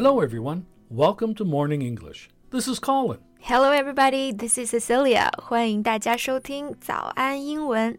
Hello, everyone. Welcome to Morning English. This is Colin. Hello, everybody. This is Cecilia. 欢迎大家收听早安英文。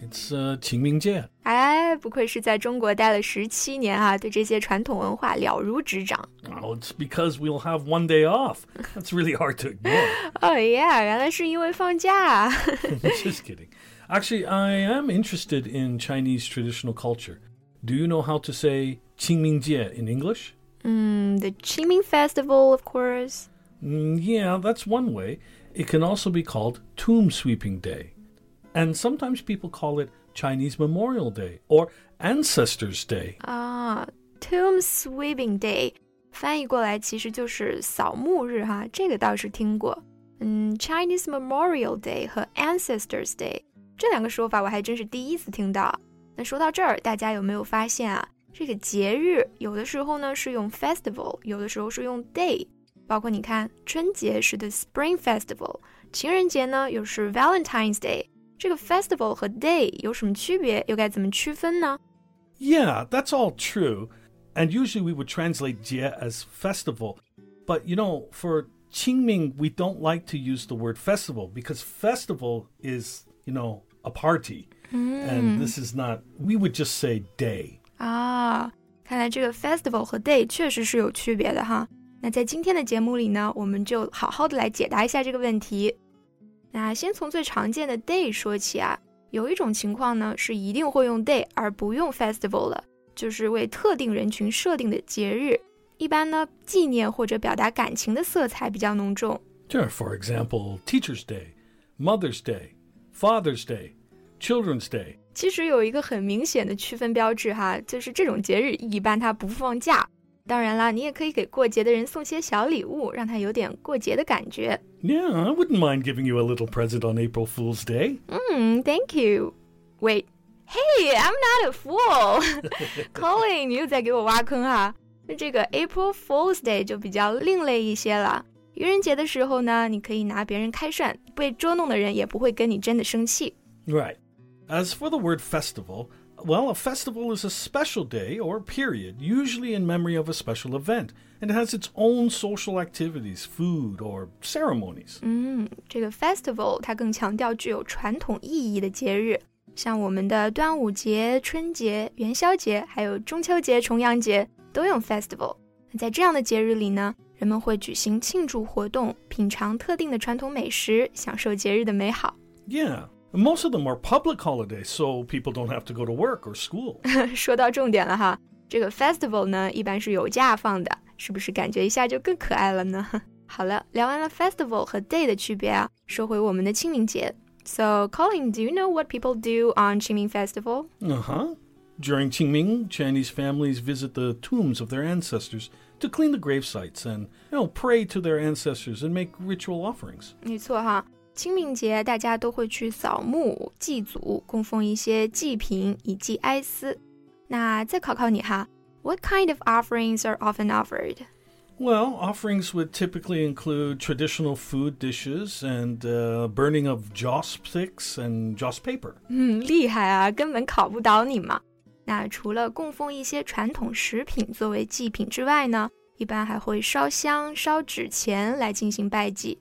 It's uh, 呃清明节。哎，不愧是在中国待了十七年啊，对这些传统文化了如指掌。Oh, it's because we'll have one day off. That's really hard to ignore. oh yeah，原来是因为放假。Just kidding. Actually, I am interested in Chinese traditional culture. Do you know how to say 清明节 in English? Mm, the Qingming Festival, of course. Mm, yeah, that's one way. It can also be called Tomb Sweeping Day. And sometimes people call it Chinese Memorial Day or Ancestors Day. 啊，Tomb Sweeping Day，翻译过来其实就是扫墓日哈，这个倒是听过。嗯，Chinese Memorial Day 和 Ancestors Day 这两个说法我还真是第一次听到。那说到这儿，大家有没有发现啊？这个节日有的时候呢是用 festival，有的时候是用 day。包括你看，春节是 the Spring Festival，情人节呢又是 Valentine's Day。 这个 festival 和 day 有什么区别？又该怎么区分呢？ Yeah, that's all true. And usually we would translate jie as festival. But you know, for Qingming, we don't like to use the word festival because festival is, you know, a party. And this is not, we would just say day. 啊，看来这个 festival 和 day 确实是有区别的哈。那在今天的节目里呢，我们就好好的来解答一下这个问题。 那先从最常见的 day 说起啊，有一种情况呢是一定会用 day 而不用 festival 了，就是为特定人群设定的节日，一般呢纪念或者表达感情的色彩比较浓重。Sure, for example, Teacher's Day, Mother's Day, Father's Day, Children's Day. 其实有一个很明显的区分标志哈，就是这种节日一般它不放假。当然啦，你也可以给过节的人送些小礼物，让他有点过节的感觉。 Yeah, I wouldn't mind giving you a little present on April Fool's Day. 嗯，Thank you. Wait, hey, I'm not a fool. Colin，你又在给我挖坑哈。那这个 April Fool's Day 就比较另类一些了。愚人节的时候呢，你可以拿别人开涮，被捉弄的人也不会跟你真的生气。 Right. As for the word festival, well, a festival is a special day or period, usually in memory of a special event, and it has its own social activities, food, or ceremonies. 嗯，这个 festival 它更强调具有传统意义的节日，像我们的端午节、春节、元宵节，还有中秋节、重阳节都用 festival。那在这样的节日里呢，人们会举行庆祝活动，品尝特定的传统美食，享受节日的美好。 Yeah. Most of them are public holidays, so people don't have to go to work or school. 说到重点了哈，这个 festival 呢，一般是有假放的，是不是感觉一下就更可爱了呢？好了，聊完了 festival 和 day 的区别啊，说回我们的清明节。So, Colin, do you know what people do on Qingming Festival? Uh huh. During Qingming, Chinese families visit the tombs of their ancestors to clean the grave sites and, you know, pray to their ancestors and make ritual offerings. 没错哈， 清明节大家都会去扫墓、祭祖，供奉一些祭品，以祭哀思。那再考考你哈，What kind of offerings are often offered? Well, offerings would typically include traditional food dishes and uh, burning of joss sticks and joss paper. 嗯，厉害啊，根本考不倒你嘛。那除了供奉一些传统食品作为祭品之外呢，一般还会烧香、烧纸钱来进行拜祭。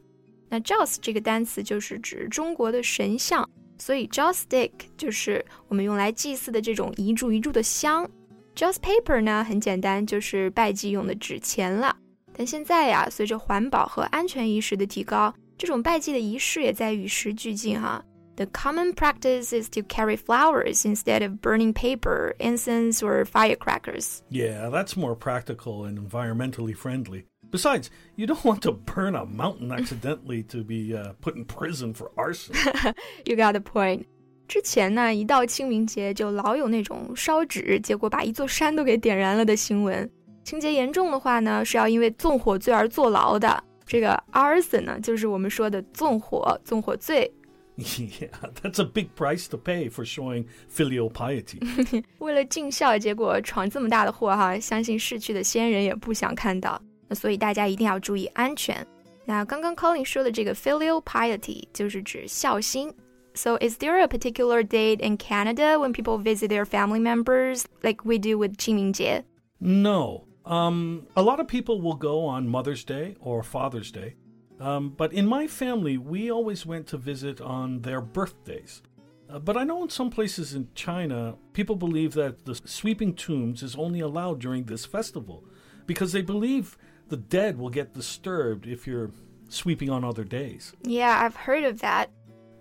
那 joss 这个单词就是指中国的神像，所以 joss stick 就是我们用来祭祀的这种一柱一柱的香。joss paper 呢，很简单，就是拜祭用的纸钱了。但现在呀，随着环保和安全意识的提高，这种拜祭的仪式也在与时俱进哈。The common practice is to carry flowers instead of burning paper, incense, or firecrackers. Yeah, that's more practical and environmentally friendly. Besides, you don't want to burn a mountain accidentally to be uh, put in prison for arson. You got the point. 之前呢，一到清明节就老有那种烧纸，结果把一座山都给点燃了的新闻。情节严重的话呢，是要因为纵火罪而坐牢的。 这个 arson 呢，就是我们说的纵火、纵火罪。Yeah, that's a big price to pay for showing filial piety. 为了尽孝，结果闯这么大的祸哈，相信逝去的先人也不想看到。 那所以大家一定要注意安全。那刚刚 Colin 说的这个 filial piety 就是指孝心。So is there a particular date in Canada when people visit their family members like we do with 清明节? No. Um, a lot of people will go on Mother's Day or Father's Day. Um, but in my family, we always went to visit on their birthdays. Uh, but I know in some places in China, people believe that the sweeping tombs is only allowed during this festival because they believe the dead will get disturbed if you're sweeping on other days. Yeah, I've heard of that.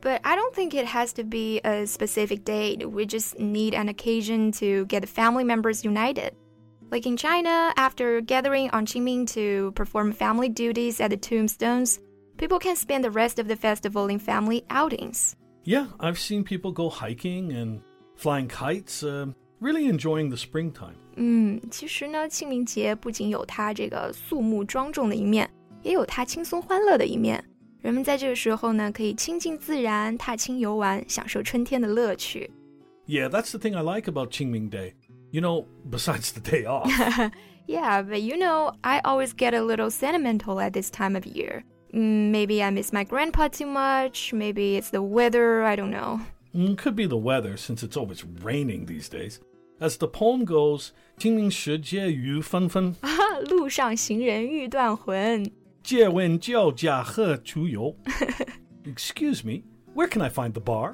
But I don't think it has to be a specific date. We just need an occasion to get the family members united. Like in China, after gathering on Qingming to perform family duties at the tombstones, people can spend the rest of the festival in family outings. Yeah, I've seen people go hiking and flying kites, uh, really enjoying the springtime. 嗯，其实呢，清明节不仅有它这个肃穆庄重的一面，也有它轻松欢乐的一面。人们在这个时候呢，可以亲近自然，踏青游玩，享受春天的乐趣。Yeah, that's the thing I like about Qingming Day. You know, besides the day off. yeah, but you know, I always get a little sentimental at this time of year. Mm, maybe I miss my grandpa too much. Maybe it's the weather. I don't know. Mm, could be the weather, since it's always raining these days. As the poem goes, 清明时节雨纷纷，路上行人欲断魂。借问酒家何处有？Excuse me, where can I find the bar?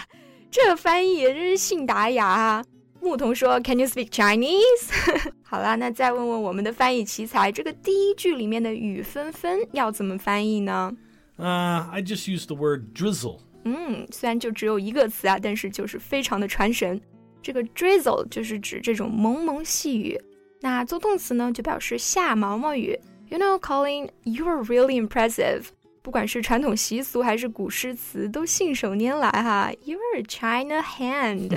这翻译也真是信达雅啊！牧童说：“Can you speak Chinese？” 好啦，那再问问我们的翻译奇才，这个第一句里面的雨纷纷要怎么翻译呢？Uh, I just use the word drizzle. 嗯，虽然就只有一个词啊，但是就是非常的传神。 这个 drizzle 就是指这种蒙蒙细雨。那做动词呢，就表示下毛毛雨。You know, Colin, you are really impressive. 不管是传统习俗还是古诗词，都信手拈来哈。You're a China hand.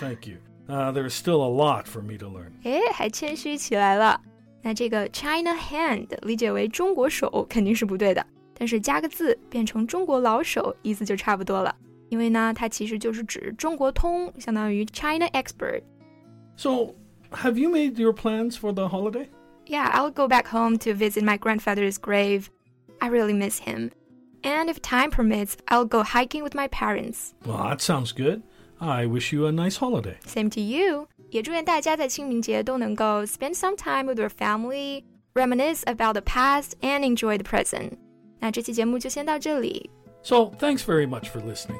Thank you. Uh, there is still a lot for me to learn. 哎，还谦虚起来了。那这个 China hand 理解为中国手肯定是不对的，但是加个字变成中国老手，意思就差不多了。因为呢，它其实就是指中国通，相当于 China expert。So, have you made your plans for the holiday? Yeah, I'll go back home to visit my grandfather's grave. I really miss him. And if time permits, I'll go hiking with my parents. Well, that sounds good. I wish you a nice holiday. Same to you. 也祝愿大家在清明节都能够 spend some time with your family, reminisce about the past, and enjoy the present. 那这期节目就先到这里。So thanks very much for listening.